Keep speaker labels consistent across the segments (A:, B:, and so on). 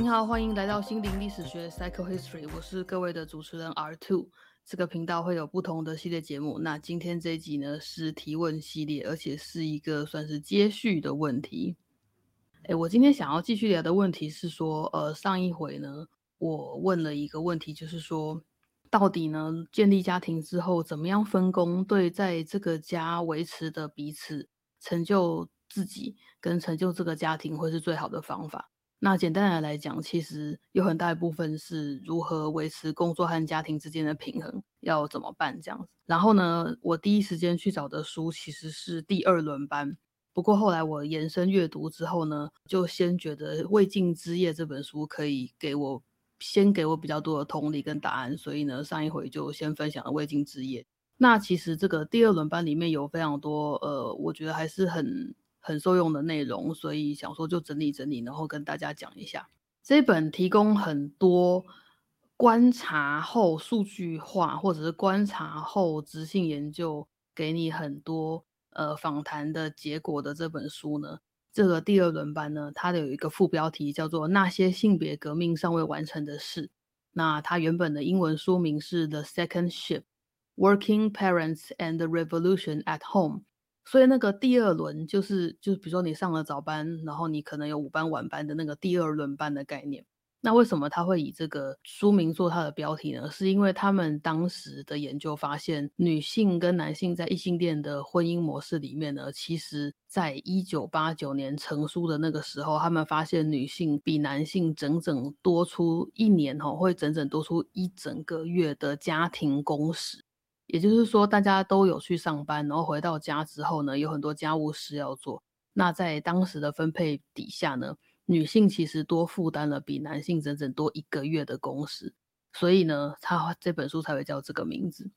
A: 您好，欢迎来到心灵历史学 （Psycho History），我是各位的主持人 R Two。这个频道会有不同的系列节目。那今天这一集呢是提问系列，而且是一个算是接续的问题。哎，我今天想要继续聊的问题是说，呃，上一回呢，我问了一个问题，就是说，到底呢建立家庭之后怎么样分工，对在这个家维持的彼此，成就自己跟成就这个家庭，会是最好的方法。那简单的来讲，其实有很大一部分是如何维持工作和家庭之间的平衡，要怎么办这样子。然后呢，我第一时间去找的书其实是第二轮班，不过后来我延伸阅读之后呢，就先觉得《未尽之夜》这本书可以给我先给我比较多的同理跟答案，所以呢，上一回就先分享了《未尽之夜》。那其实这个第二轮班里面有非常多，呃，我觉得还是很。很受用的内容，所以想说就整理整理，然后跟大家讲一下。这本提供很多观察后数据化，或者是观察后执行研究，给你很多呃访谈的结果的这本书呢。这个第二轮班呢，它的有一个副标题叫做《那些性别革命尚未完成的事》。那它原本的英文书名是《The Second Shift: Working Parents and the Revolution at Home》。所以那个第二轮就是，就是比如说你上了早班，然后你可能有午班、晚班的那个第二轮班的概念。那为什么他会以这个书名做他的标题呢？是因为他们当时的研究发现，女性跟男性在异性恋的婚姻模式里面呢，其实在一九八九年成书的那个时候，他们发现女性比男性整整多出一年哦，会整整多出一整个月的家庭工时。也就是说，大家都有去上班，然后回到家之后呢，有很多家务事要做。那在当时的分配底下呢，女性其实多负担了比男性整整多一个月的工时。所以呢，他这本书才会叫这个名字。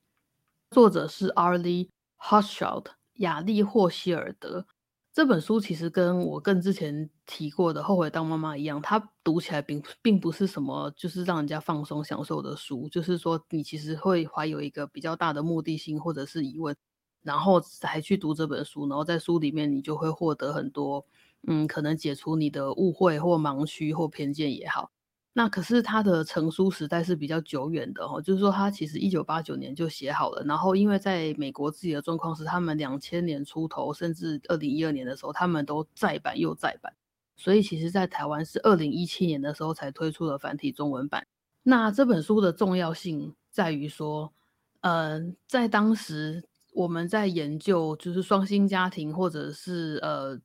A: 作者是 Arlie Hochschild，雅丽霍希尔德。这本书其实跟我更之前提过的《后悔当妈妈》一样，它读起来并并不是什么就是让人家放松享受的书，就是说你其实会怀有一个比较大的目的性或者是疑问，然后才去读这本书，然后在书里面你就会获得很多，嗯，可能解除你的误会或盲区或偏见也好。那可是他的成书时代是比较久远的哦，就是说他其实一九八九年就写好了，然后因为在美国自己的状况是他们两千年出头，甚至二零一二年的时候他们都再版又再版，所以其实在台湾是二零一七年的时候才推出了繁体中文版。那这本书的重要性在于说，呃，在当时我们在研究就是双薪家庭或者是呃。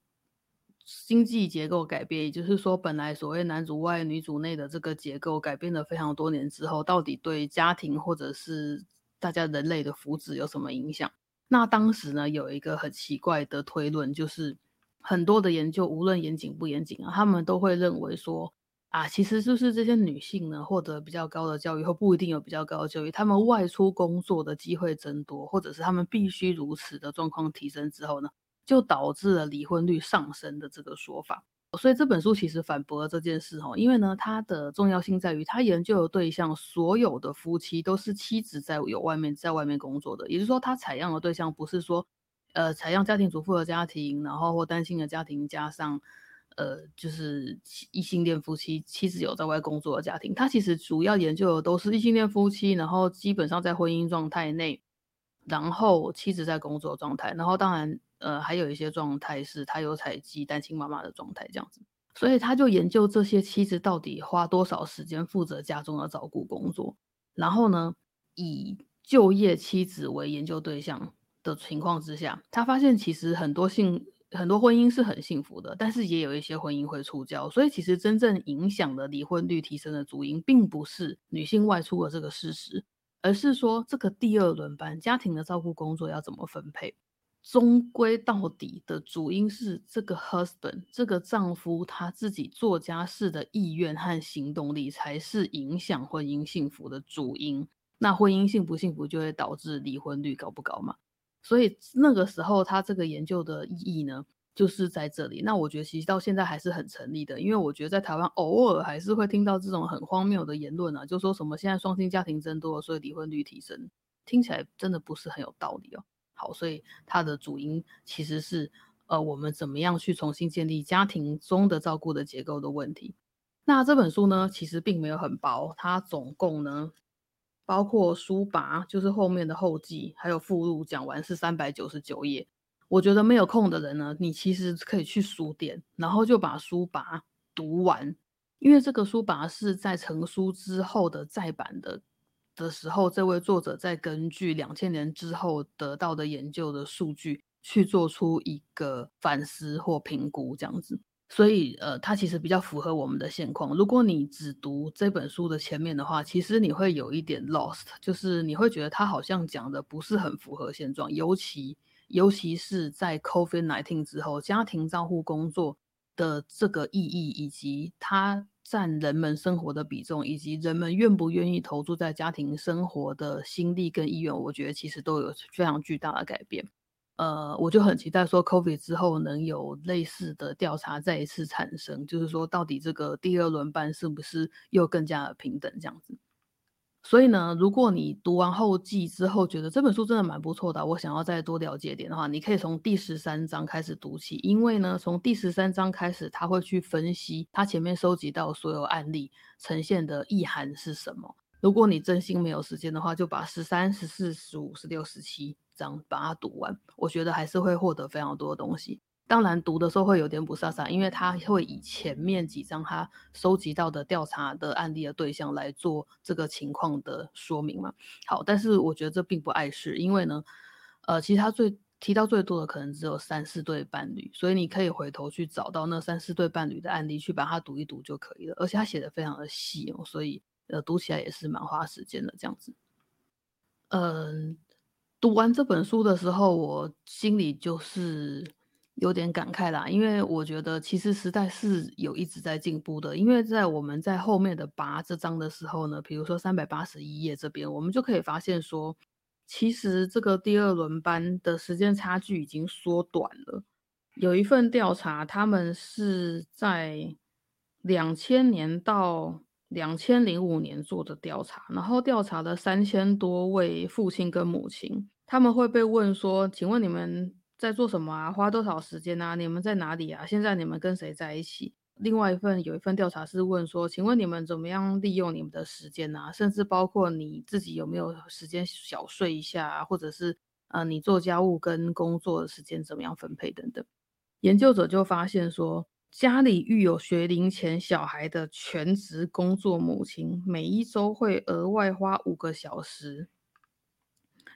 A: 经济结构改变，也就是说，本来所谓男主外女主内的这个结构改变了非常多年之后，到底对家庭或者是大家人类的福祉有什么影响？那当时呢，有一个很奇怪的推论，就是很多的研究，无论严谨不严谨啊，他们都会认为说，啊，其实就是这些女性呢，获得比较高的教育，或不一定有比较高的教育，她们外出工作的机会增多，或者是她们必须如此的状况提升之后呢？就导致了离婚率上升的这个说法，所以这本书其实反驳了这件事哈。因为呢，它的重要性在于，它研究的对象所有的夫妻都是妻子在有外面在外面工作的，也就是说，它采样的对象不是说，呃，采样家庭主妇的家庭，然后或单亲的家庭加上，呃，就是异性恋夫妻妻子有在外工作的家庭。它其实主要研究的都是异性恋夫妻，然后基本上在婚姻状态内，然后妻子在工作状态，然后当然。呃，还有一些状态是他有采集单亲妈妈的状态这样子，所以他就研究这些妻子到底花多少时间负责家中的照顾工作，然后呢，以就业妻子为研究对象的情况之下，他发现其实很多幸很多婚姻是很幸福的，但是也有一些婚姻会出交，所以其实真正影响的离婚率提升的主因，并不是女性外出的这个事实，而是说这个第二轮班家庭的照顾工作要怎么分配。终归到底的主因是这个 husband 这个丈夫他自己做家事的意愿和行动力才是影响婚姻幸福的主因。那婚姻幸不幸福就会导致离婚率高不高嘛？所以那个时候他这个研究的意义呢，就是在这里。那我觉得其实到现在还是很成立的，因为我觉得在台湾偶尔还是会听到这种很荒谬的言论啊，就说什么现在双薪家庭增多，所以离婚率提升，听起来真的不是很有道理哦。好，所以它的主因其实是，呃，我们怎么样去重新建立家庭中的照顾的结构的问题。那这本书呢，其实并没有很薄，它总共呢，包括书拔，就是后面的后记，还有附录，讲完是三百九十九页。我觉得没有空的人呢，你其实可以去书店，然后就把书拔读完，因为这个书拔是在成书之后的再版的的时候，这位作者在根据两千年之后得到的研究的数据去做出一个反思或评估，这样子。所以，呃，它其实比较符合我们的现况。如果你只读这本书的前面的话，其实你会有一点 lost，就是你会觉得它好像讲的不是很符合现状。尤其，尤其是在 COVID-19 之后，家庭照护工作的这个意义，以及它占人们生活的比重，以及人们愿不愿意投注在家庭生活的心力跟意愿，我觉得其实都有非常巨大的改变。呃，我就很期待说，COVID 之后能有类似的调查再一次产生，就是说到底这个第二轮班是不是又更加的平等这样子。所以呢，如果你读完后记之后觉得这本书真的蛮不错的，我想要再多了解点的话，你可以从第十三章开始读起，因为呢，从第十三章开始，他会去分析他前面收集到所有案例呈现的意涵是什么。如果你真心没有时间的话，就把十三、十四、十五、十六、十七。章把它读完，我觉得还是会获得非常多的东西。当然，读的时候会有点不飒飒，因为他会以前面几张他收集到的调查的案例的对象来做这个情况的说明嘛。好，但是我觉得这并不碍事，因为呢，呃，其实他最提到最多的可能只有三四对伴侣，所以你可以回头去找到那三四对伴侣的案例去把它读一读就可以了。而且他写的非常的细哦，所以呃，读起来也是蛮花时间的这样子。嗯。读完这本书的时候，我心里就是有点感慨啦，因为我觉得其实时代是有一直在进步的。因为在我们在后面的拔这章的时候呢，比如说三百八十一页这边，我们就可以发现说，其实这个第二轮班的时间差距已经缩短了。有一份调查，他们是在两千年到。两千零五年做的调查，然后调查了三千多位父亲跟母亲，他们会被问说：“请问你们在做什么啊？花多少时间啊？你们在哪里啊？现在你们跟谁在一起？”另外一份有一份调查是问说：“请问你们怎么样利用你们的时间啊？甚至包括你自己有没有时间小睡一下，或者是呃你做家务跟工作的时间怎么样分配等等。”研究者就发现说。家里育有学龄前小孩的全职工作母亲，每一周会额外花五个小时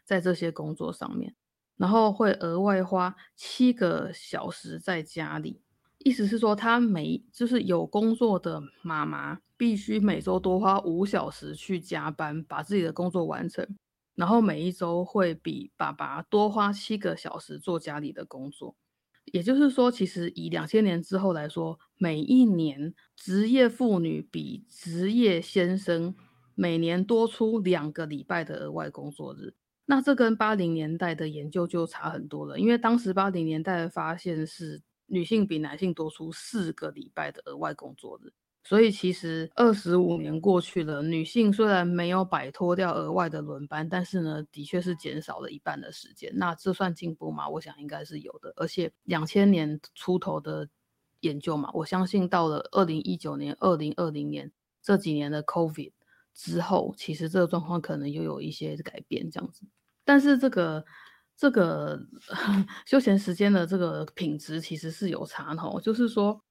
A: 在这些工作上面，然后会额外花七个小时在家里。意思是说，她每就是有工作的妈妈，必须每周多花五小时去加班，把自己的工作完成，然后每一周会比爸爸多花七个小时做家里的工作。也就是说，其实以两千年之后来说，每一年职业妇女比职业先生每年多出两个礼拜的额外工作日。那这跟八零年代的研究就差很多了，因为当时八零年代的发现是女性比男性多出四个礼拜的额外工作日。所以其实二十五年过去了，女性虽然没有摆脱掉额外的轮班，但是呢，的确是减少了一半的时间。那这算进步吗？我想应该是有的。而且两千年出头的研究嘛，我相信到了二零一九年、二零二零年这几年的 COVID 之后，其实这个状况可能又有一些改变这样子。但是这个这个 休闲时间的这个品质其实是有差的，就是说。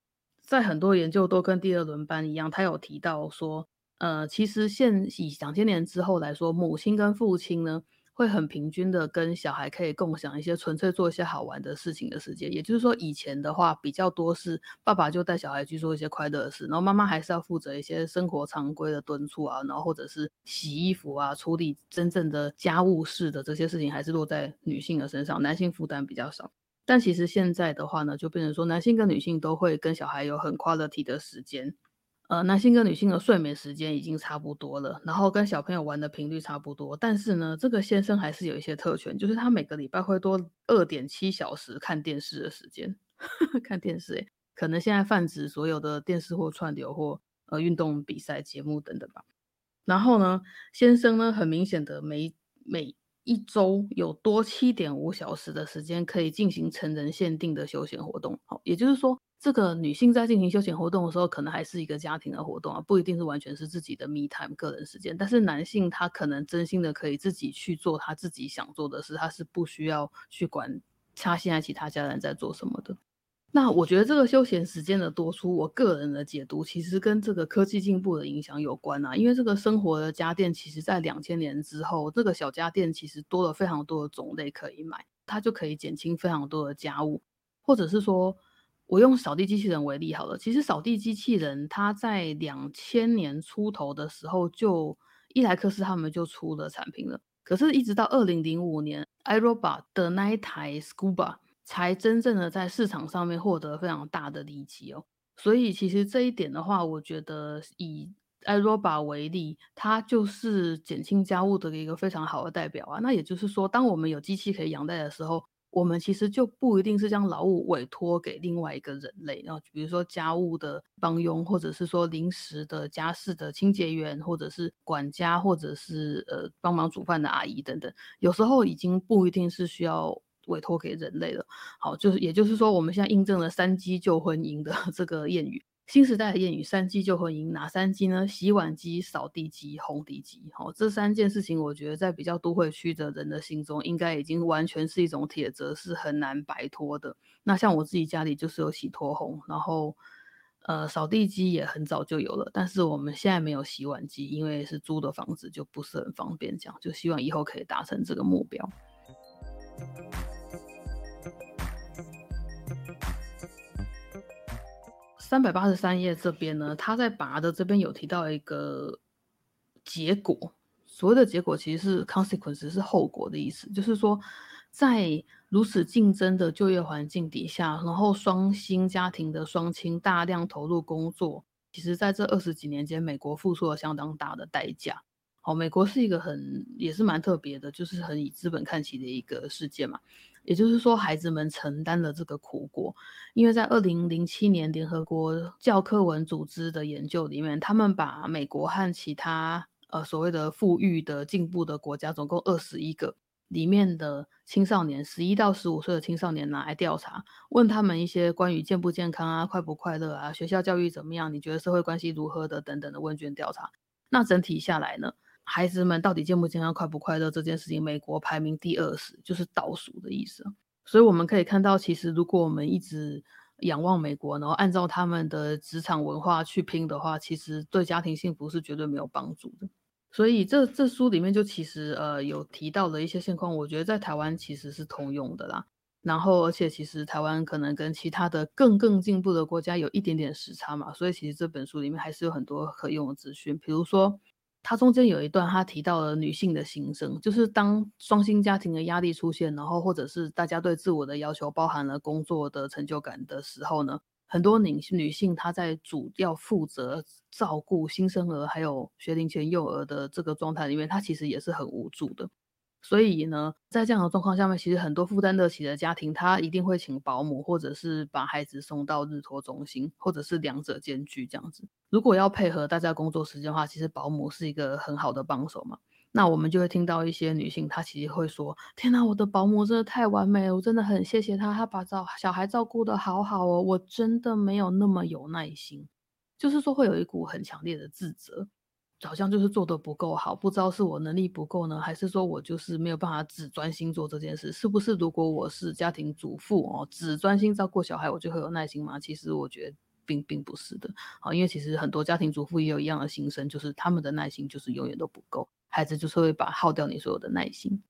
A: 在很多研究都跟第二轮班一样，他有提到说，呃，其实现以两千年之后来说，母亲跟父亲呢会很平均的跟小孩可以共享一些纯粹做一些好玩的事情的时间。也就是说，以前的话比较多是爸爸就带小孩去做一些快乐的事，然后妈妈还是要负责一些生活常规的敦促啊，然后或者是洗衣服啊，处理真正的家务事的这些事情还是落在女性的身上，男性负担比较少。但其实现在的话呢，就变成说男性跟女性都会跟小孩有很 quality 的时间，呃，男性跟女性的睡眠时间已经差不多了，然后跟小朋友玩的频率差不多。但是呢，这个先生还是有一些特权，就是他每个礼拜会多二点七小时看电视的时间，看电视，可能现在泛指所有的电视或串流或呃运动比赛节目等等吧。然后呢，先生呢，很明显的每每一周有多七点五小时的时间可以进行成人限定的休闲活动。好，也就是说，这个女性在进行休闲活动的时候，可能还是一个家庭的活动啊，不一定是完全是自己的 me time 个人时间。但是男性他可能真心的可以自己去做他自己想做的事，他是不需要去管他现在其他家人在做什么的。那我觉得这个休闲时间的多出，我个人的解读其实跟这个科技进步的影响有关啊。因为这个生活的家电，其实在两千年之后，这个小家电其实多了非常多的种类可以买，它就可以减轻非常多的家务。或者是说，我用扫地机器人为例好了，其实扫地机器人它在两千年出头的时候，就伊莱克斯他们就出了产品了。可是，一直到二零零五年，iRobot 的那一台 Scuba。才真正的在市场上面获得非常大的利益哦，所以其实这一点的话，我觉得以 iRobot 为例，它就是减轻家务的一个非常好的代表啊。那也就是说，当我们有机器可以养代的时候，我们其实就不一定是将劳务委托给另外一个人类，然后比如说家务的帮佣，或者是说临时的家事的清洁员，或者是管家，或者是呃帮忙煮饭的阿姨等等，有时候已经不一定是需要。委托给人类了，好，就是也就是说，我们现在印证了“三机救婚姻”的这个谚语，新时代的谚语“三机救婚姻”哪三机呢？洗碗机、扫地机、烘地机。好，这三件事情，我觉得在比较都会区的人的心中，应该已经完全是一种铁则，是很难摆脱的。那像我自己家里就是有洗拖烘，然后呃扫地机也很早就有了，但是我们现在没有洗碗机，因为是租的房子，就不是很方便。这样就希望以后可以达成这个目标。三百八十三页这边呢，他在拔的这边有提到一个结果，所谓的结果其实是 consequence，是后果的意思，就是说在如此竞争的就业环境底下，然后双薪家庭的双亲大量投入工作，其实在这二十几年间，美国付出了相当大的代价。好，美国是一个很也是蛮特别的，就是很以资本看齐的一个世界嘛。也就是说，孩子们承担了这个苦果，因为在二零零七年联合国教科文组织的研究里面，他们把美国和其他呃所谓的富裕的进步的国家，总共二十一个里面的青少年，十一到十五岁的青少年拿来调查，问他们一些关于健不健康啊、快不快乐啊、学校教育怎么样、你觉得社会关系如何的等等的问卷调查。那整体下来呢？孩子们到底健不健康、快不快乐这件事情，美国排名第二十，就是倒数的意思。所以我们可以看到，其实如果我们一直仰望美国，然后按照他们的职场文化去拼的话，其实对家庭幸福是绝对没有帮助的。所以这这书里面就其实呃有提到的一些现况，我觉得在台湾其实是通用的啦。然后而且其实台湾可能跟其他的更更进步的国家有一点点时差嘛，所以其实这本书里面还是有很多可用的资讯，比如说。他中间有一段，他提到了女性的心声，就是当双薪家庭的压力出现，然后或者是大家对自我的要求包含了工作的成就感的时候呢，很多女女性她在主要负责照顾新生儿还有学龄前幼儿的这个状态里面，她其实也是很无助的。所以呢，在这样的状况下面，其实很多负担得起的家庭，他一定会请保姆，或者是把孩子送到日托中心，或者是两者兼具这样子。如果要配合大家工作时间的话，其实保姆是一个很好的帮手嘛。那我们就会听到一些女性，她其实会说：“天哪，我的保姆真的太完美了，我真的很谢谢她，她把照小孩照顾得好好哦，我真的没有那么有耐心。”就是说会有一股很强烈的自责。好像就是做的不够好，不知道是我能力不够呢，还是说我就是没有办法只专心做这件事？是不是如果我是家庭主妇哦，只专心照顾小孩，我就会有耐心吗？其实我觉得并并不是的，好，因为其实很多家庭主妇也有一样的心声，就是他们的耐心就是永远都不够，孩子就是会把耗掉你所有的耐心。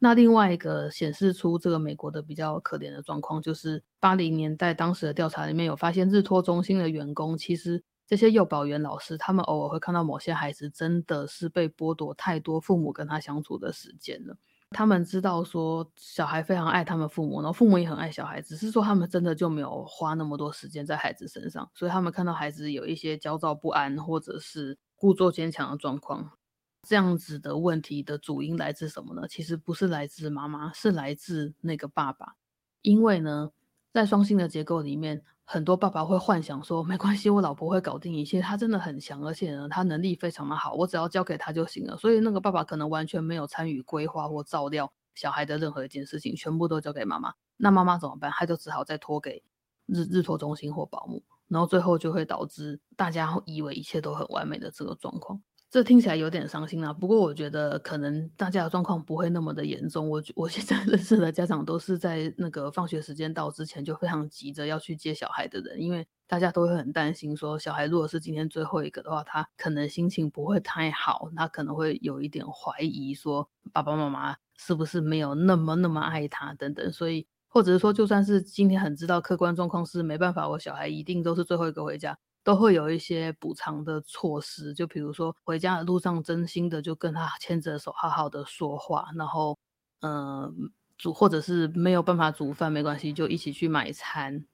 A: 那另外一个显示出这个美国的比较可怜的状况，就是八零年代当时的调查里面有发现，日托中心的员工其实。这些幼保员老师，他们偶尔会看到某些孩子真的是被剥夺太多父母跟他相处的时间了。他们知道说小孩非常爱他们父母，然后父母也很爱小孩，只是说他们真的就没有花那么多时间在孩子身上。所以他们看到孩子有一些焦躁不安或者是故作坚强的状况，这样子的问题的主因来自什么呢？其实不是来自妈妈，是来自那个爸爸。因为呢，在双性的结构里面。很多爸爸会幻想说，没关系，我老婆会搞定一切，她真的很强，而且呢，她能力非常的好，我只要交给她就行了。所以那个爸爸可能完全没有参与规划或照料小孩的任何一件事情，全部都交给妈妈。那妈妈怎么办？他就只好再托给日日托中心或保姆，然后最后就会导致大家以为一切都很完美的这个状况。这听起来有点伤心啊，不过我觉得可能大家的状况不会那么的严重。我我现在 认识的家长都是在那个放学时间到之前就非常急着要去接小孩的人，因为大家都会很担心说，小孩如果是今天最后一个的话，他可能心情不会太好，他可能会有一点怀疑说爸爸妈妈是不是没有那么那么爱他等等，所以或者是说就算是今天很知道客观状况是没办法，我小孩一定都是最后一个回家。都会有一些补偿的措施，就比如说回家的路上，真心的就跟他牵着手，好好的说话，然后，嗯，煮或者是没有办法煮饭没关系，就一起去买餐，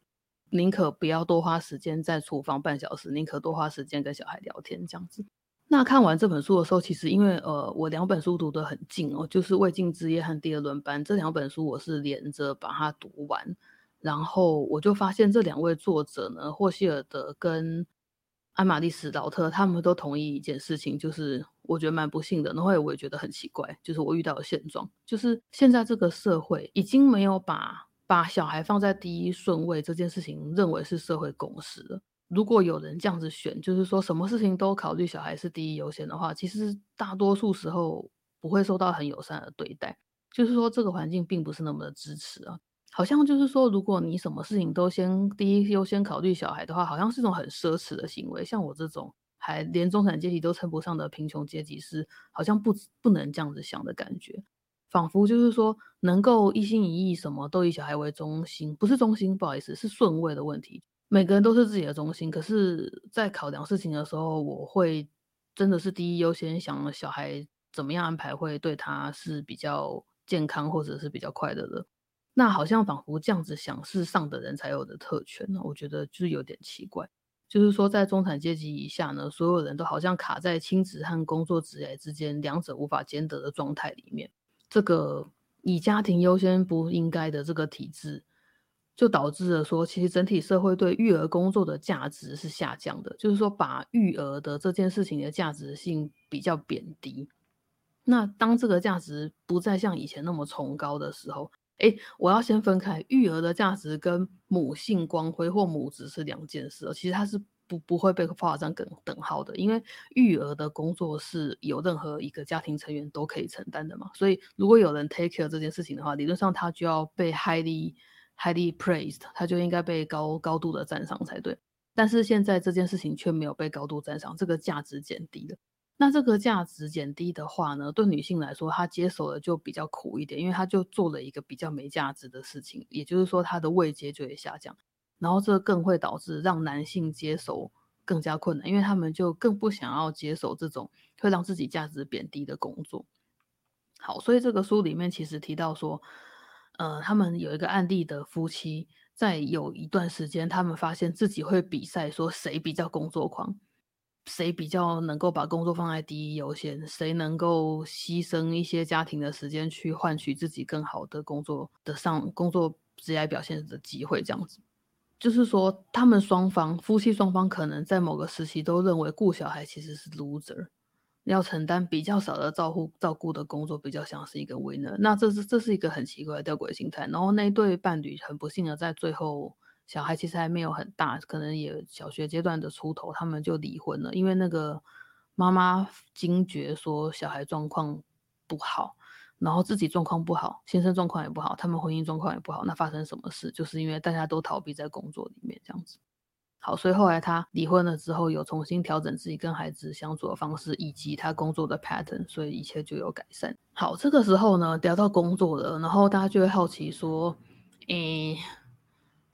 A: 宁可不要多花时间在厨房半小时，宁可多花时间跟小孩聊天这样子。那看完这本书的时候，其实因为呃，我两本书读得很近哦，就是《未尽之夜》和《第二轮班》这两本书，我是连着把它读完。然后我就发现这两位作者呢，霍希尔德跟安玛丽史劳特，他们都同意一件事情，就是我觉得蛮不幸的。然后我也觉得很奇怪，就是我遇到的现状，就是现在这个社会已经没有把把小孩放在第一顺位这件事情认为是社会共识了。如果有人这样子选，就是说什么事情都考虑小孩是第一优先的话，其实大多数时候不会受到很友善的对待。就是说这个环境并不是那么的支持啊。好像就是说，如果你什么事情都先第一优先考虑小孩的话，好像是种很奢侈的行为。像我这种还连中产阶级都称不上的贫穷阶级，是好像不不能这样子想的感觉。仿佛就是说，能够一心一意什么都以小孩为中心，不是中心，不好意思，是顺位的问题。每个人都是自己的中心，可是，在考量事情的时候，我会真的是第一优先想小孩怎么样安排会对他是比较健康或者是比较快乐的。那好像仿佛这样子想是上的人才有的特权呢，我觉得就是有点奇怪。就是说，在中产阶级以下呢，所有人都好像卡在亲子和工作职业之间，两者无法兼得的状态里面。这个以家庭优先不应该的这个体制，就导致了说，其实整体社会对育儿工作的价值是下降的。就是说，把育儿的这件事情的价值性比较贬低。那当这个价值不再像以前那么崇高的时候，哎，我要先分开育儿的价值跟母性光辉或母职是两件事。其实它是不不会被画上等等号的，因为育儿的工作是有任何一个家庭成员都可以承担的嘛。所以如果有人 take care 这件事情的话，理论上他就要被 highly highly praised，他就应该被高高度的赞赏才对。但是现在这件事情却没有被高度赞赏，这个价值减低了。那这个价值减低的话呢，对女性来说，她接手的就比较苦一点，因为她就做了一个比较没价值的事情，也就是说她的位阶就会下降，然后这更会导致让男性接手更加困难，因为他们就更不想要接手这种会让自己价值贬低的工作。好，所以这个书里面其实提到说，呃，他们有一个案例的夫妻，在有一段时间，他们发现自己会比赛，说谁比较工作狂。谁比较能够把工作放在第一优先？谁能够牺牲一些家庭的时间去换取自己更好的工作的上工作职业表现的机会？这样子，就是说，他们双方夫妻双方可能在某个时期都认为顾小孩其实是 loser，要承担比较少的照顾照顾的工作比较像是一个 winner。那这是这是一个很奇怪的吊诡心态。然后那对伴侣很不幸的在最后。小孩其实还没有很大，可能也小学阶段的出头，他们就离婚了。因为那个妈妈惊觉说小孩状况不好，然后自己状况不好，先生状况也不好，他们婚姻状况也不好。那发生什么事？就是因为大家都逃避在工作里面这样子。好，所以后来他离婚了之后，有重新调整自己跟孩子相处的方式，以及他工作的 pattern，所以一切就有改善。好，这个时候呢聊到工作了，然后大家就会好奇说，诶。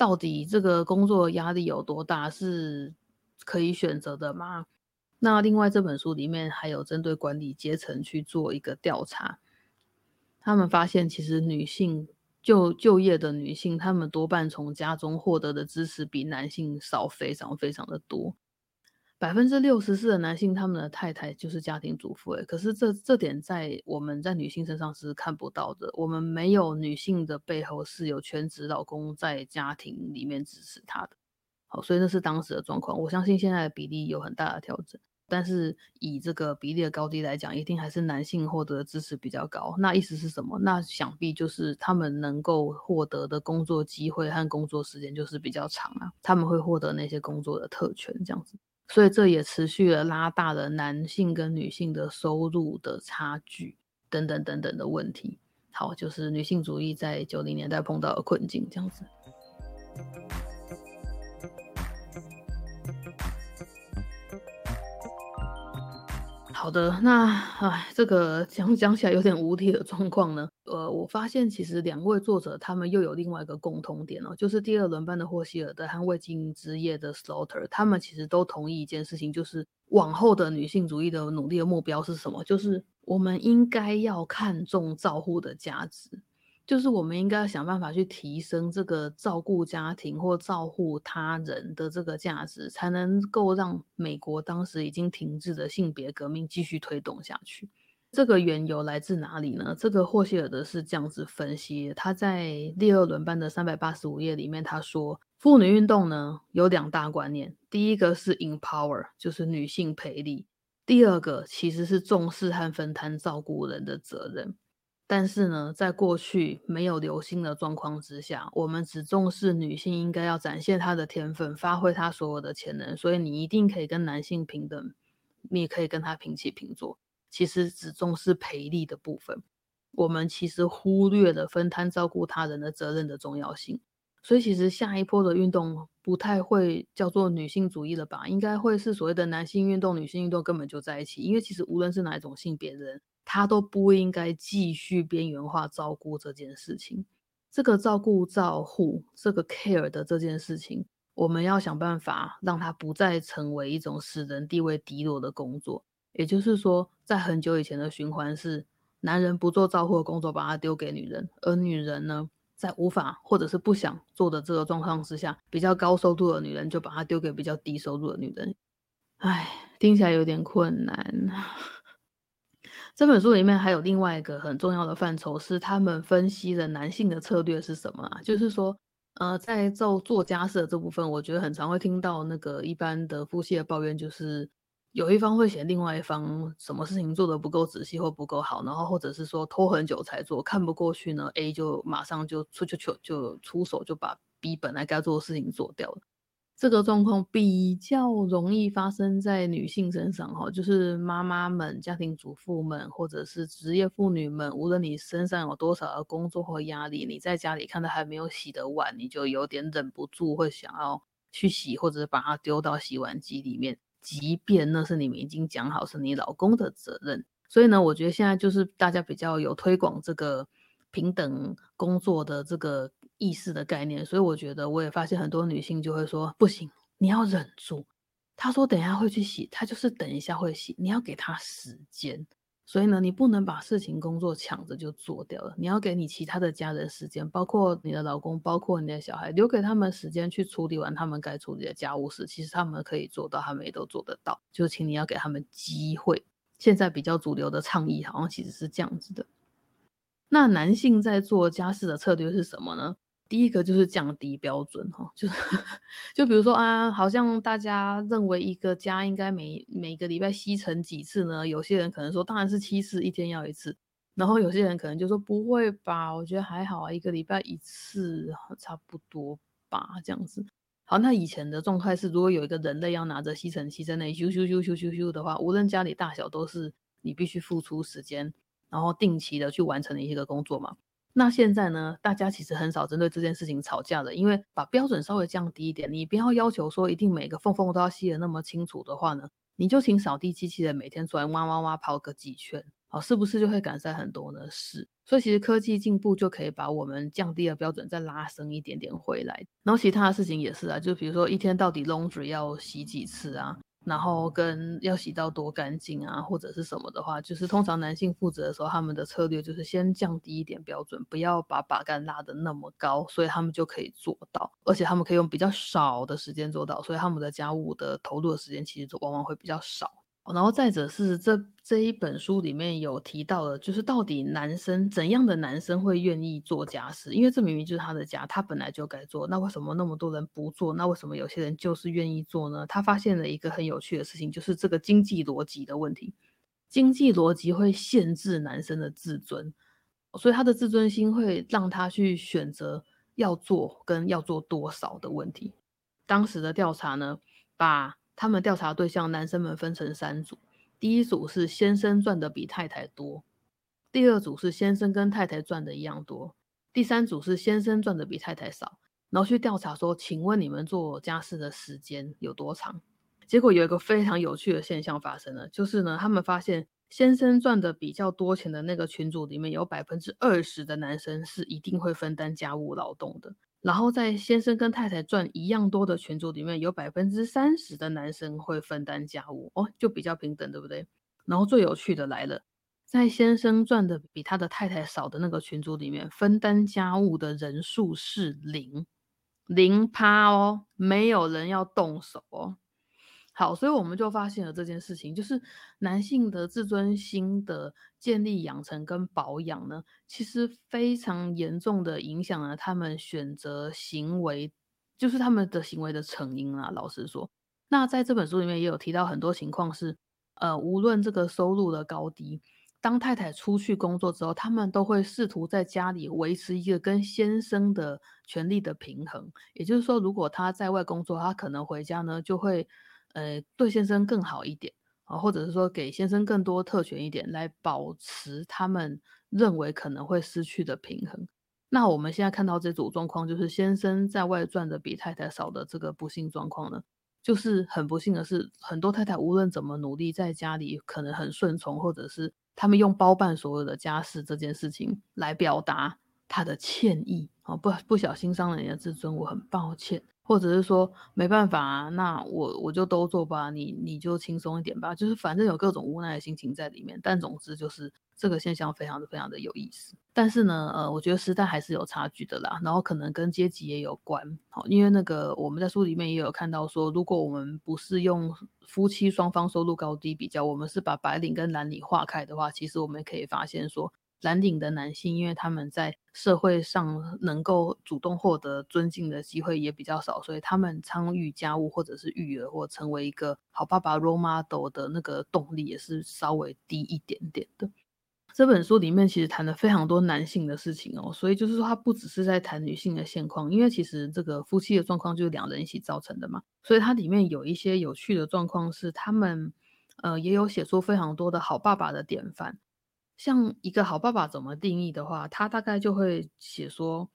A: 到底这个工作压力有多大，是可以选择的吗？那另外这本书里面还有针对管理阶层去做一个调查，他们发现其实女性就就业的女性，她们多半从家中获得的支持比男性少，非常非常的多。百分之六十四的男性，他们的太太就是家庭主妇。诶，可是这这点在我们在女性身上是看不到的。我们没有女性的背后是有全职老公在家庭里面支持她的。好，所以那是当时的状况。我相信现在的比例有很大的调整，但是以这个比例的高低来讲，一定还是男性获得支持比较高。那意思是什么？那想必就是他们能够获得的工作机会和工作时间就是比较长啊，他们会获得那些工作的特权这样子。所以这也持续了拉大了男性跟女性的收入的差距等等等等的问题。好，就是女性主义在九零年代碰到的困境这样子。好的，那唉，这个讲讲起来有点无题的状况呢。呃，我发现其实两位作者他们又有另外一个共同点哦，就是第二轮班的霍希尔德和未经营之夜的 Slaughter，他们其实都同意一件事情，就是往后的女性主义的努力的目标是什么？就是我们应该要看重照护的价值。就是我们应该要想办法去提升这个照顾家庭或照顾他人的这个价值，才能够让美国当时已经停滞的性别革命继续推动下去。这个缘由来自哪里呢？这个霍希尔德是这样子分析，他在第二轮班的三百八十五页里面他说，妇女运动呢有两大观念，第一个是 empower，就是女性培力；第二个其实是重视和分摊照顾人的责任。但是呢，在过去没有流星的状况之下，我们只重视女性应该要展现她的天分，发挥她所有的潜能，所以你一定可以跟男性平等，你也可以跟他平起平坐。其实只重视赔力的部分，我们其实忽略了分摊照顾他人的责任的重要性。所以其实下一波的运动不太会叫做女性主义了吧？应该会是所谓的男性运动、女性运动根本就在一起，因为其实无论是哪一种性别人。他都不应该继续边缘化照顾这件事情。这个照顾、照护、这个 care 的这件事情，我们要想办法让它不再成为一种使人地位低落的工作。也就是说，在很久以前的循环是，男人不做照护的工作，把它丢给女人，而女人呢，在无法或者是不想做的这个状况之下，比较高收入的女人就把它丢给比较低收入的女人。唉，听起来有点困难。这本书里面还有另外一个很重要的范畴，是他们分析的男性的策略是什么啊？就是说，呃，在做做家事的这部分，我觉得很常会听到那个一般的夫妻的抱怨，就是有一方会嫌另外一方什么事情做的不够仔细或不够好，然后或者是说拖很久才做，看不过去呢，A 就马上就出就就就出手就把 B 本来该做的事情做掉了。这个状况比较容易发生在女性身上，哈，就是妈妈们、家庭主妇们，或者是职业妇女们，无论你身上有多少的工作或压力，你在家里看到还没有洗的碗，你就有点忍不住会想要去洗，或者把它丢到洗碗机里面，即便那是你们已经讲好是你老公的责任。所以呢，我觉得现在就是大家比较有推广这个平等工作的这个。意识的概念，所以我觉得我也发现很多女性就会说不行，你要忍住。她说等一下会去洗，她就是等一下会洗，你要给她时间。所以呢，你不能把事情工作抢着就做掉了，你要给你其他的家人时间，包括你的老公，包括你的小孩，留给他们时间去处理完他们该处理的家务事。其实他们可以做到，他们也都做得到，就请你要给他们机会。现在比较主流的倡议好像其实是这样子的。那男性在做家事的策略是什么呢？第一个就是降低标准哈，就是 就比如说啊，好像大家认为一个家应该每每个礼拜吸尘几次呢？有些人可能说当然是七次，一天要一次。然后有些人可能就说不会吧，我觉得还好啊，一个礼拜一次差不多吧，这样子。好，那以前的状态是，如果有一个人类要拿着吸尘器在那里咻咻咻咻咻咻的话，无论家里大小，都是你必须付出时间，然后定期的去完成的一个工作嘛。那现在呢？大家其实很少针对这件事情吵架的，因为把标准稍微降低一点，你不要要求说一定每个缝缝都要吸得那么清楚的话呢，你就请扫地机器人每天出来挖挖挖跑个几圈，好，是不是就会改善很多呢？是，所以其实科技进步就可以把我们降低的标准再拉升一点点回来。然后其他的事情也是啊，就比如说一天到底 laundry 要洗几次啊？然后跟要洗到多干净啊，或者是什么的话，就是通常男性负责的时候，他们的策略就是先降低一点标准，不要把把杆拉得那么高，所以他们就可以做到，而且他们可以用比较少的时间做到，所以他们的家务的投入的时间其实往往会比较少。然后再者是这这一本书里面有提到的，就是到底男生怎样的男生会愿意做家事？因为这明明就是他的家，他本来就该做。那为什么那么多人不做？那为什么有些人就是愿意做呢？他发现了一个很有趣的事情，就是这个经济逻辑的问题。经济逻辑会限制男生的自尊，所以他的自尊心会让他去选择要做跟要做多少的问题。当时的调查呢，把他们调查对象男生们分成三组，第一组是先生赚的比太太多，第二组是先生跟太太赚的一样多，第三组是先生赚的比太太少。然后去调查说，请问你们做家事的时间有多长？结果有一个非常有趣的现象发生了，就是呢，他们发现先生赚的比较多钱的那个群组里面有百分之二十的男生是一定会分担家务劳动的。然后在先生跟太太赚一样多的群组里面，有百分之三十的男生会分担家务哦，就比较平等，对不对？然后最有趣的来了，在先生赚的比他的太太少的那个群组里面，分担家务的人数是零，零趴哦，没有人要动手哦。好，所以我们就发现了这件事情，就是男性的自尊心的建立、养成跟保养呢，其实非常严重的影响了他们选择行为，就是他们的行为的成因啊。老实说，那在这本书里面也有提到很多情况是，呃，无论这个收入的高低，当太太出去工作之后，他们都会试图在家里维持一个跟先生的权利的平衡。也就是说，如果他在外工作，他可能回家呢就会。呃，对先生更好一点啊，或者是说给先生更多特权一点，来保持他们认为可能会失去的平衡。那我们现在看到这组状况，就是先生在外赚的比太太少的这个不幸状况呢，就是很不幸的是，很多太太无论怎么努力，在家里可能很顺从，或者是他们用包办所有的家事这件事情来表达他的歉意啊，不不小心伤了你的自尊，我很抱歉。或者是说没办法啊，那我我就都做吧，你你就轻松一点吧，就是反正有各种无奈的心情在里面。但总之就是这个现象非常的非常的有意思。但是呢，呃，我觉得时代还是有差距的啦，然后可能跟阶级也有关。好，因为那个我们在书里面也有看到说，如果我们不是用夫妻双方收入高低比较，我们是把白领跟蓝领划开的话，其实我们可以发现说。蓝领的男性，因为他们在社会上能够主动获得尊敬的机会也比较少，所以他们参与家务或者是育儿或成为一个好爸爸 role model 的那个动力也是稍微低一点点的。这本书里面其实谈了非常多男性的事情哦，所以就是说他不只是在谈女性的现况，因为其实这个夫妻的状况就是两人一起造成的嘛，所以它里面有一些有趣的状况是他们呃也有写出非常多的好爸爸的典范。像一个好爸爸怎么定义的话，他大概就会写说，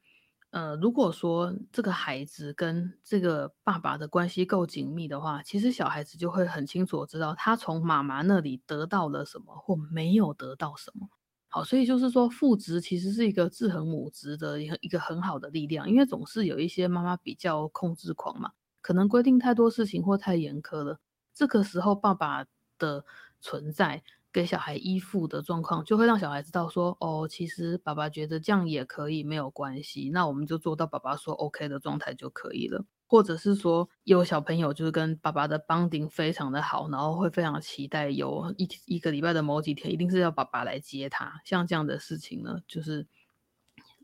A: 呃，如果说这个孩子跟这个爸爸的关系够紧密的话，其实小孩子就会很清楚知道他从妈妈那里得到了什么或没有得到什么。好，所以就是说父职其实是一个制衡母职的一个一个很好的力量，因为总是有一些妈妈比较控制狂嘛，可能规定太多事情或太严苛了，这个时候爸爸的存在。给小孩依附的状况，就会让小孩知道说，哦，其实爸爸觉得这样也可以，没有关系，那我们就做到爸爸说 OK 的状态就可以了。或者是说，有小朋友就是跟爸爸的 bonding 非常的好，然后会非常期待有一一个礼拜的某几天，一定是要爸爸来接他。像这样的事情呢，就是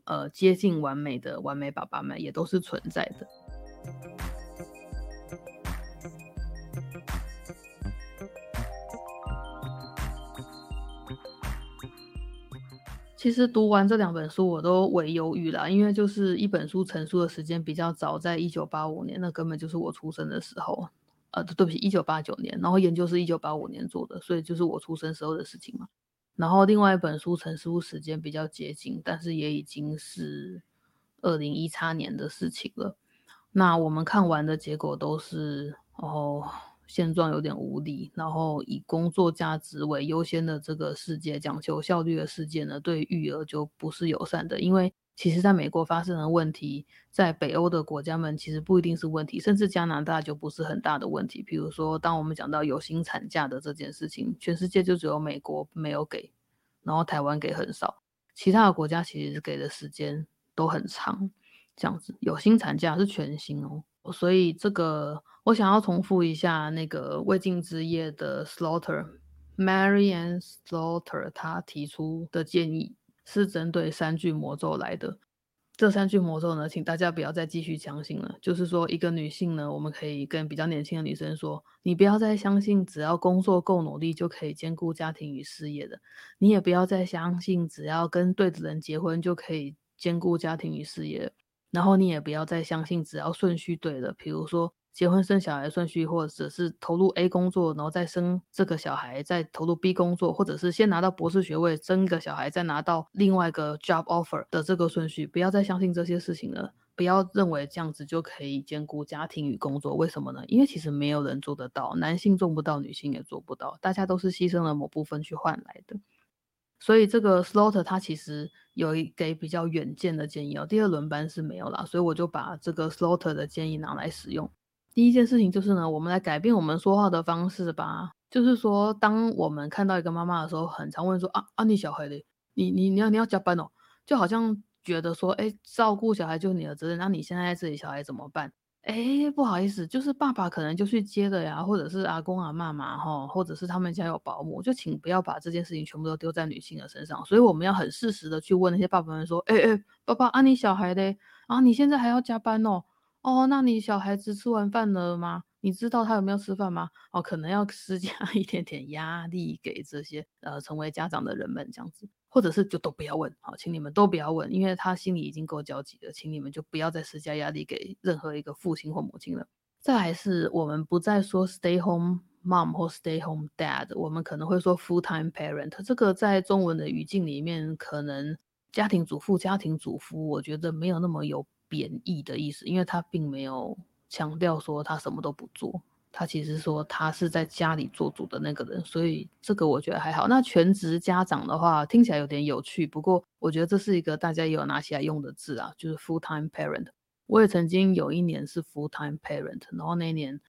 A: 呃接近完美的完美爸爸们也都是存在的。其实读完这两本书，我都为犹豫了，因为就是一本书成书的时间比较早，在一九八五年，那根本就是我出生的时候，呃，对不起，一九八九年，然后研究是一九八五年做的，所以就是我出生时候的事情嘛。然后另外一本书成书时间比较接近，但是也已经是二零一八年的事情了。那我们看完的结果都是哦。现状有点无力，然后以工作价值为优先的这个世界，讲求效率的世界呢，对育儿就不是友善的。因为其实在美国发生的问题，在北欧的国家们其实不一定是问题，甚至加拿大就不是很大的问题。比如说，当我们讲到有薪产假的这件事情，全世界就只有美国没有给，然后台湾给很少，其他的国家其实给的时间都很长。这样子，有薪产假是全薪哦。所以这个我想要重复一下那个未尽之夜的 Slaughter Mary Ann Slaughter 他提出的建议是针对三句魔咒来的。这三句魔咒呢，请大家不要再继续相信了。就是说，一个女性呢，我们可以跟比较年轻的女生说，你不要再相信只要工作够努力就可以兼顾家庭与事业的，你也不要再相信只要跟对的人结婚就可以兼顾家庭与事业，然后你也不要再相信只要顺序对了，比如说。结婚生小孩顺序，或者是投入 A 工作，然后再生这个小孩，再投入 B 工作，或者是先拿到博士学位，生个小孩，再拿到另外一个 job offer 的这个顺序，不要再相信这些事情了。不要认为这样子就可以兼顾家庭与工作。为什么呢？因为其实没有人做得到，男性做不到，女性也做不到，大家都是牺牲了某部分去换来的。所以这个 Slaughter 他其实有一给比较远见的建议哦。第二轮班是没有啦，所以我就把这个 Slaughter 的建议拿来使用。第一件事情就是呢，我们来改变我们说话的方式吧。就是说，当我们看到一个妈妈的时候，很常问说啊啊，你小孩的，你你你要你要加班哦，就好像觉得说，哎，照顾小孩就是你的责任，那你现在在这里，小孩怎么办？哎，不好意思，就是爸爸可能就去接的呀，或者是阿公阿妈嘛，哈，或者是他们家有保姆，就请不要把这件事情全部都丢在女性的身上。所以我们要很适时的去问那些爸爸们说，哎哎，爸爸啊，你小孩嘞啊，你现在还要加班哦。哦，那你小孩子吃完饭了吗？你知道他有没有吃饭吗？哦，可能要施加一点点压力给这些呃成为家长的人们这样子，或者是就都不要问，好，请你们都不要问，因为他心里已经够焦急了，请你们就不要再施加压力给任何一个父亲或母亲了。再来是我们不再说 stay home mom 或 stay home dad，我们可能会说 full time parent，这个在中文的语境里面，可能家庭主妇、家庭主夫，我觉得没有那么有。贬义的意思，因为他并没有强调说他什么都不做，他其实说他是在家里做主的那个人，所以这个我觉得还好。那全职家长的话听起来有点有趣，不过我觉得这是一个大家也有拿起来用的字啊，就是 full time parent。我也曾经有一年是 full time parent，然后那一年，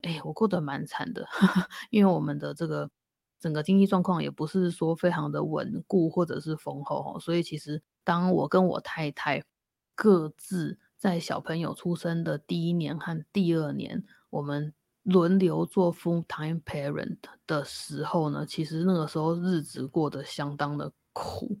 A: 哎，我过得蛮惨的，因为我们的这个整个经济状况也不是说非常的稳固或者是丰厚，所以其实当我跟我太太。各自在小朋友出生的第一年和第二年，我们轮流做 full time parent 的时候呢，其实那个时候日子过得相当的苦。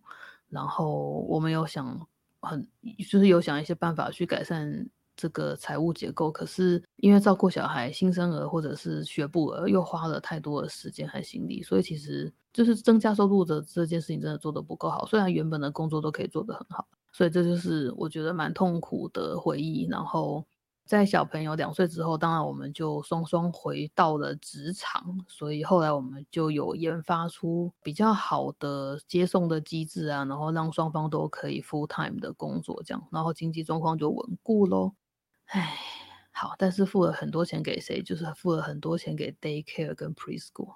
A: 然后我们有想很，就是有想一些办法去改善这个财务结构。可是因为照顾小孩、新生儿或者是学步儿，又花了太多的时间和心力，所以其实就是增加收入的这件事情真的做得不够好。虽然原本的工作都可以做得很好。所以这就是我觉得蛮痛苦的回忆。然后在小朋友两岁之后，当然我们就双双回到了职场。所以后来我们就有研发出比较好的接送的机制啊，然后让双方都可以 full time 的工作，这样，然后经济状况就稳固喽。唉，好，但是付了很多钱给谁？就是付了很多钱给 daycare 跟 preschool。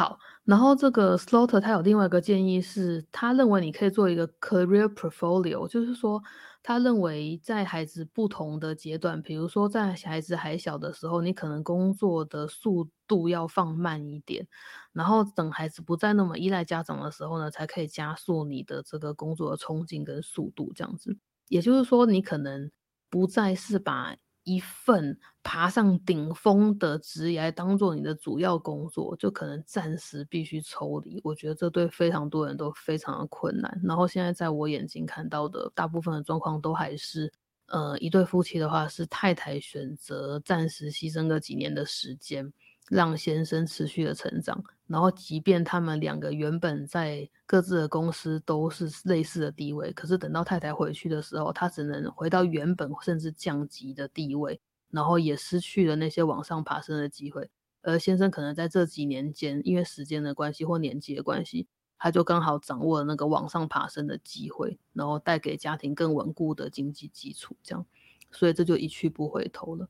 A: 好，然后这个 Slaughter 他有另外一个建议是，他认为你可以做一个 career portfolio，就是说，他认为在孩子不同的阶段，比如说在孩子还小的时候，你可能工作的速度要放慢一点，然后等孩子不再那么依赖家长的时候呢，才可以加速你的这个工作的冲劲跟速度，这样子。也就是说，你可能不再是把一份爬上顶峰的职业当做你的主要工作，就可能暂时必须抽离。我觉得这对非常多人都非常的困难。然后现在在我眼睛看到的大部分的状况，都还是，呃，一对夫妻的话是太太选择暂时牺牲个几年的时间。让先生持续的成长，然后即便他们两个原本在各自的公司都是类似的地位，可是等到太太回去的时候，他只能回到原本甚至降级的地位，然后也失去了那些往上爬升的机会。而先生可能在这几年间，因为时间的关系或年纪的关系，他就刚好掌握了那个往上爬升的机会，然后带给家庭更稳固的经济基础，这样，所以这就一去不回头了。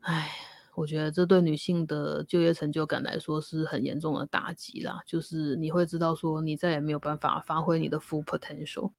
A: 唉。我觉得这对女性的就业成就感来说是很严重的打击啦。就是你会知道说，你再也没有办法发挥你的 full potential，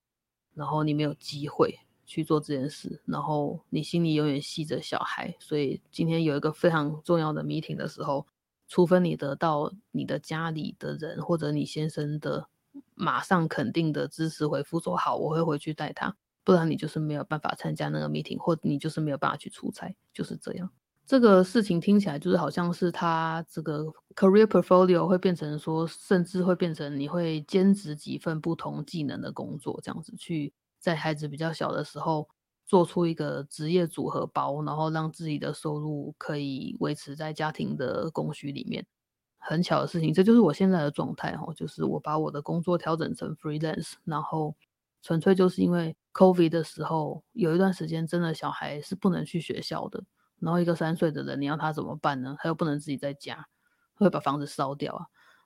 A: 然后你没有机会去做这件事，然后你心里永远系着小孩。所以今天有一个非常重要的 meeting 的时候，除非你得到你的家里的人或者你先生的马上肯定的支持回复说好，我会回去带他。不然你就是没有办法参加那个 meeting，或你就是没有办法去出差，就是这样。这个事情听起来就是好像是他这个 career portfolio 会变成说，甚至会变成你会兼职几份不同技能的工作，这样子去在孩子比较小的时候做出一个职业组合包，然后让自己的收入可以维持在家庭的供需里面。很巧的事情，这就是我现在的状态哈，就是我把我的工作调整成 freelance，然后纯粹就是因为 COVID 的时候有一段时间真的小孩是不能去学校的。然后一个三岁的人，你要他怎么办呢？他又不能自己在家，会把房子烧掉啊，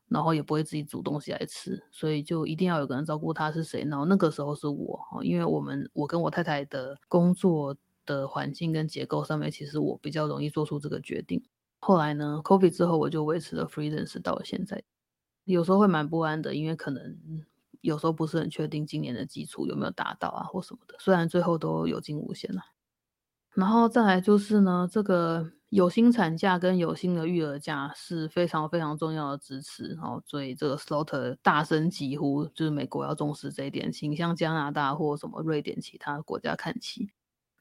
A: 然后也不会自己煮东西来吃，所以就一定要有个人照顾他。是谁？然后那个时候是我，因为我们我跟我太太的工作的环境跟结构上面，其实我比较容易做出这个决定。后来呢，COVID 之后，我就维持了 freelance 到了现在。有时候会蛮不安的，因为可能有时候不是很确定今年的基础有没有达到啊，或什么的。虽然最后都有惊无险了。然后再来就是呢，这个有薪产假跟有薪的育儿假是非常非常重要的支持哦，所以这个 Slaughter 大声疾呼，就是美国要重视这一点，请向加拿大或什么瑞典其他国家看齐。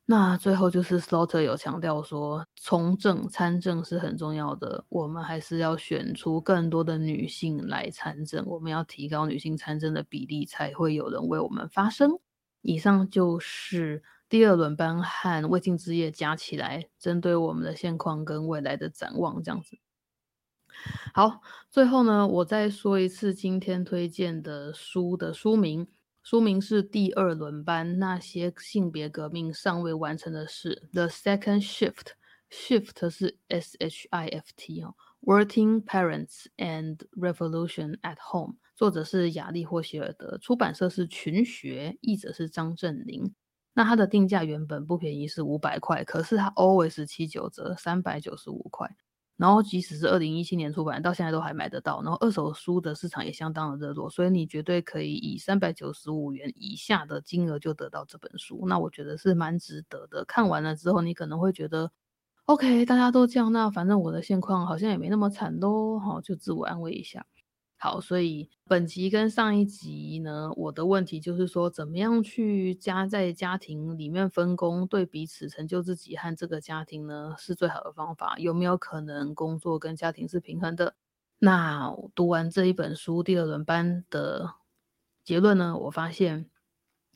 A: 那最后就是 Slaughter 有强调说，从政参政是很重要的，我们还是要选出更多的女性来参政，我们要提高女性参政的比例，才会有人为我们发声。以上就是。第二轮班和未尽之夜加起来，针对我们的现况跟未来的展望，这样子。好，最后呢，我再说一次今天推荐的书的书名，书名是《第二轮班：那些性别革命尚未完成的事》（The Second Shift），Shift 是 S H I F T 哦，Working Parents and Revolution at Home，作者是亚历霍希尔德，出版社是群学，译者是张振林。那它的定价原本不便宜，是五百块，可是它 always 七九折，三百九十五块。然后即使是二零一七年出版，到现在都还买得到。然后二手书的市场也相当的热络，所以你绝对可以以三百九十五元以下的金额就得到这本书。那我觉得是蛮值得的。看完了之后，你可能会觉得，OK，大家都这样，那反正我的现况好像也没那么惨喽，好，就自我安慰一下。好，所以本集跟上一集呢，我的问题就是说，怎么样去加在家庭里面分工，对彼此成就自己和这个家庭呢，是最好的方法？有没有可能工作跟家庭是平衡的？那读完这一本书第二轮班的结论呢，我发现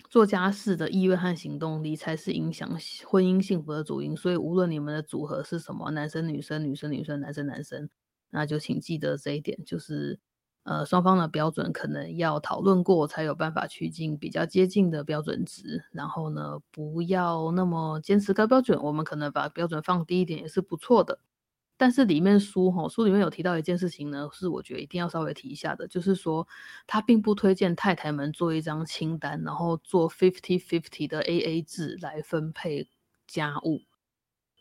A: 做家事的意愿和行动力才是影响婚姻幸福的主因。所以无论你们的组合是什么，男生女生、女生女生、男生男生，那就请记得这一点，就是。呃，双方的标准可能要讨论过，才有办法趋近比较接近的标准值。然后呢，不要那么坚持高标准，我们可能把标准放低一点也是不错的。但是里面书哈，书里面有提到一件事情呢，是我觉得一定要稍微提一下的，就是说他并不推荐太太们做一张清单，然后做 fifty fifty 的 A A 制来分配家务。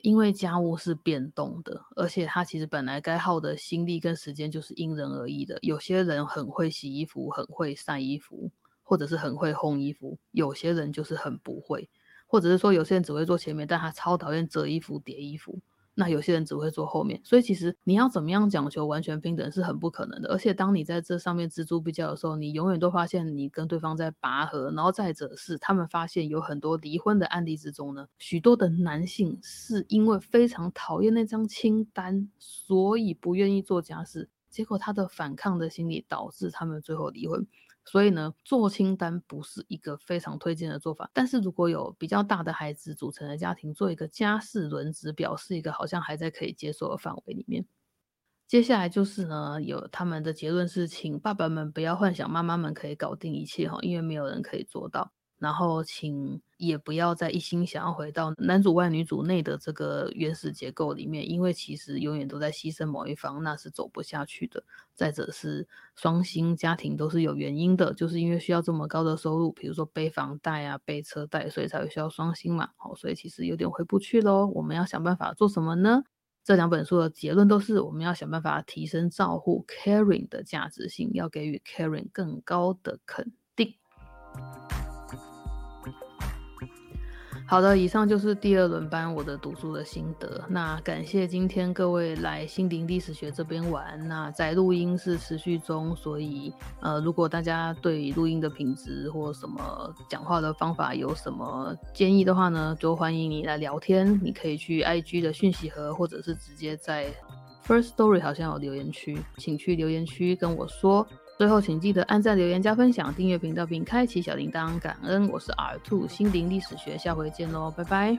A: 因为家务是变动的，而且他其实本来该耗的心力跟时间就是因人而异的。有些人很会洗衣服，很会晒衣服，或者是很会烘衣服；有些人就是很不会，或者是说有些人只会做前面，但他超讨厌折衣服、叠衣服。那有些人只会做后面，所以其实你要怎么样讲求完全平等是很不可能的。而且当你在这上面锱铢必较的时候，你永远都发现你跟对方在拔河。然后再者是，他们发现有很多离婚的案例之中呢，许多的男性是因为非常讨厌那张清单，所以不愿意做家事，结果他的反抗的心理导致他们最后离婚。所以呢，做清单不是一个非常推荐的做法。但是如果有比较大的孩子组成的家庭，做一个家事轮值表，是一个好像还在可以接受的范围里面。接下来就是呢，有他们的结论是，请爸爸们不要幻想妈妈们可以搞定一切哈，因为没有人可以做到。然后，请也不要再一心想要回到男主外女主内的这个原始结构里面，因为其实永远都在牺牲某一方，那是走不下去的。再者是双薪家庭都是有原因的，就是因为需要这么高的收入，比如说背房贷啊、背车贷，所以才会需要双薪嘛。好，所以其实有点回不去喽。我们要想办法做什么呢？这两本书的结论都是我们要想办法提升照护 （caring） 的价值性，要给予 caring 更高的肯定。好的，以上就是第二轮班我的读书的心得。那感谢今天各位来心灵历史学这边玩。那在录音是持续中，所以呃，如果大家对录音的品质或什么讲话的方法有什么建议的话呢，就欢迎你来聊天。你可以去 IG 的讯息盒，或者是直接在 First Story 好像有留言区，请去留言区跟我说。最后请记得按赞留言加分享订阅频道并开启小铃铛。感恩我是 r two 心灵历史学下回见喽拜拜。